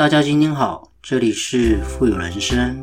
大家今天好，这里是富有人生。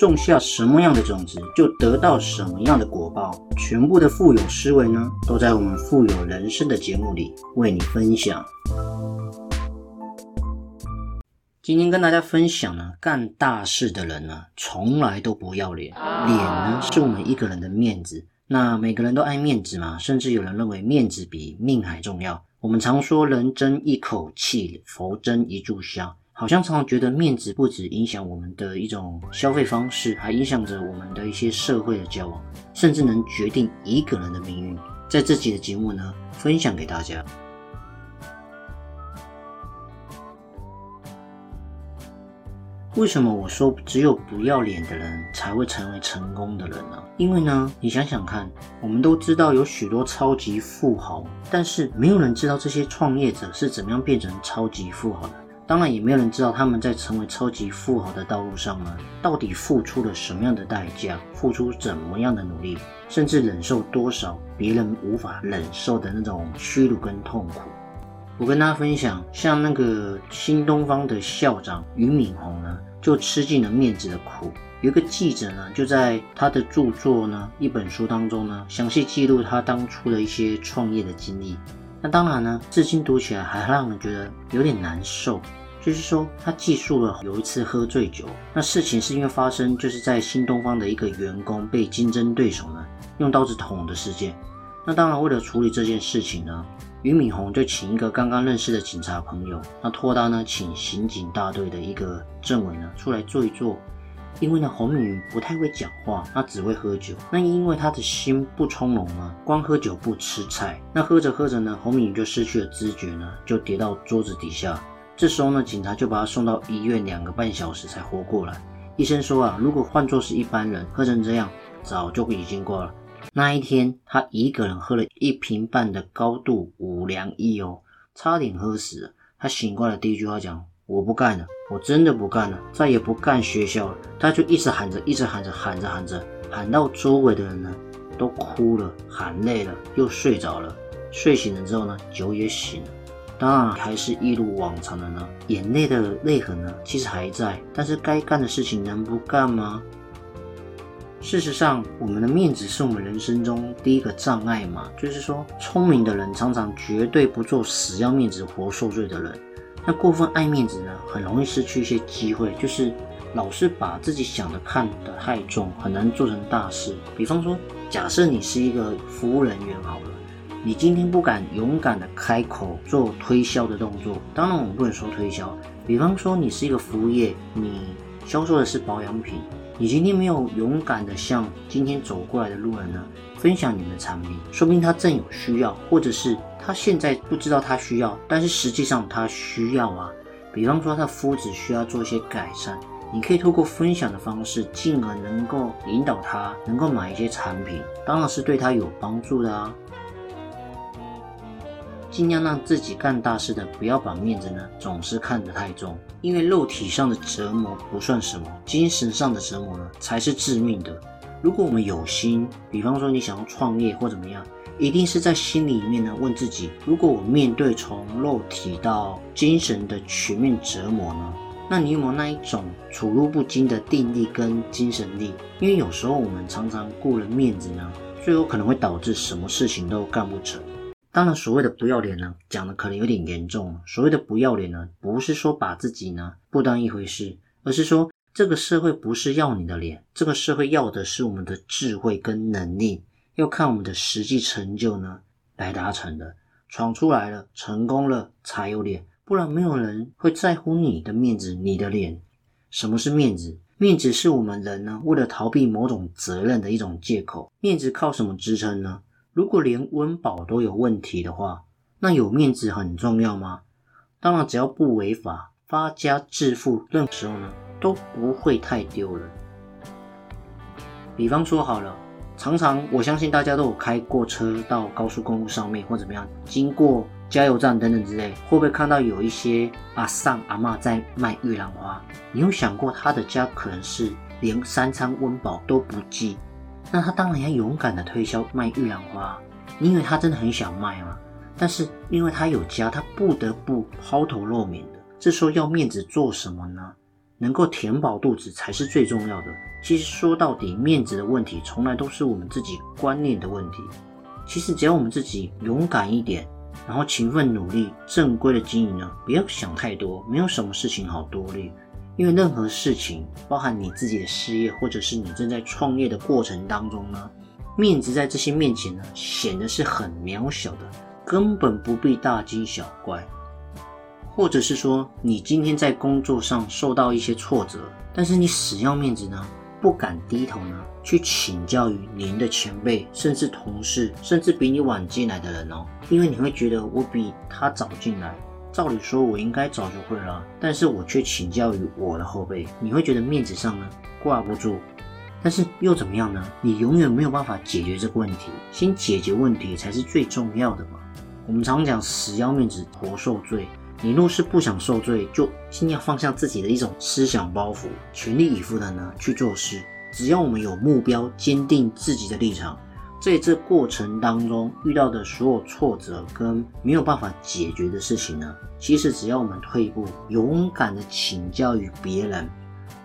种下什么样的种子，就得到什么样的果报。全部的富有思维呢，都在我们富有人生的节目里为你分享。今天跟大家分享呢，干大事的人呢，从来都不要脸。脸呢，是我们一个人的面子。那每个人都爱面子嘛，甚至有人认为面子比命还重要。我们常说，人争一口气，佛争一炷香。好像常常觉得面子不止影响我们的一种消费方式，还影响着我们的一些社会的交往，甚至能决定一个人的命运。在这集的节目呢，分享给大家。为什么我说只有不要脸的人才会成为成功的人呢？因为呢，你想想看，我们都知道有许多超级富豪，但是没有人知道这些创业者是怎么样变成超级富豪的。当然，也没有人知道他们在成为超级富豪的道路上呢，到底付出了什么样的代价，付出怎么样的努力，甚至忍受多少别人无法忍受的那种屈辱跟痛苦。我跟大家分享，像那个新东方的校长俞敏洪呢，就吃尽了面子的苦。有一个记者呢，就在他的著作呢一本书当中呢，详细记录他当初的一些创业的经历。那当然呢，至今读起来还让人觉得有点难受。就是说，他记述了有一次喝醉酒，那事情是因为发生就是在新东方的一个员工被竞争对手呢用刀子捅的事件。那当然，为了处理这件事情呢，俞敏洪就请一个刚刚认识的警察朋友，那托他呢请刑警大队的一个政委呢出来坐一坐。因为呢，洪敏云不太会讲话，他只会喝酒。那因为他的心不从容啊，光喝酒不吃菜。那喝着喝着呢，洪敏云就失去了知觉呢，就跌到桌子底下。这时候呢，警察就把他送到医院，两个半小时才活过来。医生说啊，如果换作是一般人，喝成这样，早就已经挂了。那一天，他一个人喝了一瓶半的高度五粮液哦，差点喝死了。他醒过来第一句话讲：“我不干了，我真的不干了，再也不干学校了。”他就一直喊着，一直喊着，喊着喊着，喊到周围的人呢都哭了，喊累了，又睡着了。睡醒了之后呢，酒也醒了。当然还是一如往常的呢，眼泪的泪痕呢，其实还在，但是该干的事情能不干吗？事实上，我们的面子是我们人生中第一个障碍嘛，就是说，聪明的人常常绝对不做死要面子活受罪的人。那过分爱面子呢，很容易失去一些机会，就是老是把自己想的看得太重，很难做成大事。比方说，假设你是一个服务人员好了。你今天不敢勇敢的开口做推销的动作，当然我们不能说推销。比方说你是一个服务业，你销售的是保养品，你今天没有勇敢的向今天走过来的路人呢分享你们的产品，说明他正有需要，或者是他现在不知道他需要，但是实际上他需要啊。比方说他肤质需要做一些改善，你可以透过分享的方式，进而能够引导他能够买一些产品，当然是对他有帮助的啊。尽量让自己干大事的，不要把面子呢总是看得太重，因为肉体上的折磨不算什么，精神上的折磨呢才是致命的。如果我们有心，比方说你想要创业或怎么样，一定是在心里面呢问自己：如果我面对从肉体到精神的全面折磨呢，那你有没有那一种处入不惊的定力跟精神力？因为有时候我们常常顾了面子呢，最后可能会导致什么事情都干不成。当然，所谓的不要脸呢，讲的可能有点严重。所谓的不要脸呢，不是说把自己呢不当一回事，而是说这个社会不是要你的脸，这个社会要的是我们的智慧跟能力，要看我们的实际成就呢来达成的。闯出来了，成功了才有脸，不然没有人会在乎你的面子、你的脸。什么是面子？面子是我们人呢为了逃避某种责任的一种借口。面子靠什么支撑呢？如果连温饱都有问题的话，那有面子很重要吗？当然，只要不违法、发家致富，任何时候呢都不会太丢人。比方说好了，常常我相信大家都有开过车到高速公路上面或怎么样，经过加油站等等之类，会不会看到有一些阿上阿妈在卖玉兰花？你有想过他的家可能是连三餐温饱都不济？那他当然要勇敢的推销卖玉兰花。你以为他真的很想卖吗？但是因为他有家，他不得不抛头露面的。这时候要面子做什么呢？能够填饱肚子才是最重要的。其实说到底，面子的问题从来都是我们自己观念的问题。其实只要我们自己勇敢一点，然后勤奋努力、正规的经营呢，不要想太多，没有什么事情好多虑。因为任何事情，包含你自己的事业，或者是你正在创业的过程当中呢，面子在这些面前呢，显得是很渺小的，根本不必大惊小怪。或者是说，你今天在工作上受到一些挫折，但是你死要面子呢，不敢低头呢，去请教于您的前辈，甚至同事，甚至比你晚进来的人哦，因为你会觉得我比他早进来，照理说我应该早就会了，但是我却请教于我的后辈，你会觉得面子上呢挂不住，但是又怎么样呢？你永远没有办法解决这个问题，先解决问题才是最重要的嘛。我们常讲死要面子活受罪。你若是不想受罪，就先要放下自己的一种思想包袱，全力以赴的呢去做事。只要我们有目标，坚定自己的立场，在这过程当中遇到的所有挫折跟没有办法解决的事情呢，其实只要我们退一步，勇敢的请教于别人，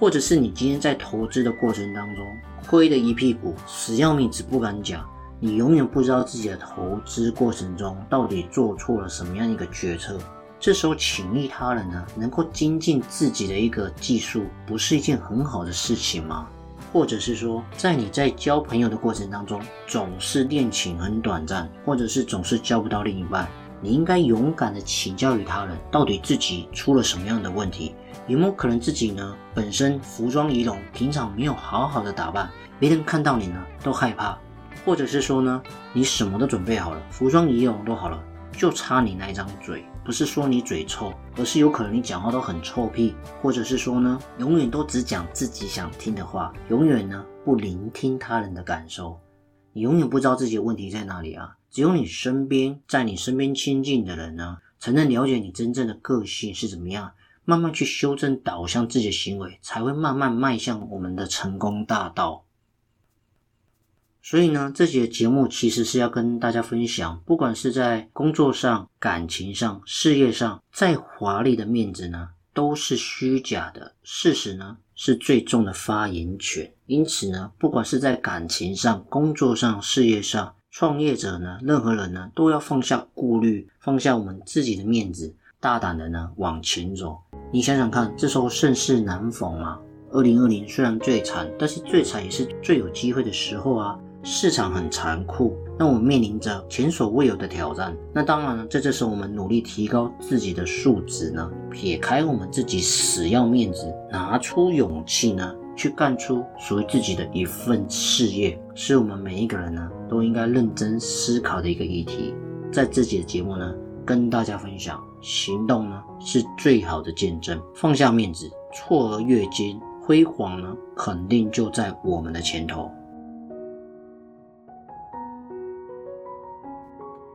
或者是你今天在投资的过程当中亏的一屁股，死要面子不敢讲，你永远不知道自己的投资过程中到底做错了什么样一个决策。这时候请益他人呢，能够精进自己的一个技术，不是一件很好的事情吗？或者是说，在你在交朋友的过程当中，总是恋情很短暂，或者是总是交不到另一半，你应该勇敢的请教于他人，到底自己出了什么样的问题？有没有可能自己呢本身服装仪容，平常没有好好的打扮，别人看到你呢都害怕？或者是说呢，你什么都准备好了，服装仪容都好了，就差你那一张嘴？不是说你嘴臭，而是有可能你讲话都很臭屁，或者是说呢，永远都只讲自己想听的话，永远呢不聆听他人的感受，你永远不知道自己的问题在哪里啊！只有你身边，在你身边亲近的人呢，才能了解你真正的个性是怎么样，慢慢去修正导向自己的行为，才会慢慢迈向我们的成功大道。所以呢，这节节目其实是要跟大家分享，不管是在工作上、感情上、事业上，再华丽的面子呢，都是虚假的。事实呢，是最重的发言权。因此呢，不管是在感情上、工作上、事业上，创业者呢，任何人呢，都要放下顾虑，放下我们自己的面子，大胆的呢往前走。你想想看，这时候盛世难逢啊！二零二零虽然最惨，但是最惨也是最有机会的时候啊！市场很残酷，那我们面临着前所未有的挑战。那当然了，这时候我们努力提高自己的素质呢，撇开我们自己死要面子，拿出勇气呢，去干出属于自己的一份事业，是我们每一个人呢都应该认真思考的一个议题。在自己的节目呢，跟大家分享，行动呢是最好的见证。放下面子，错而越肩，辉煌呢肯定就在我们的前头。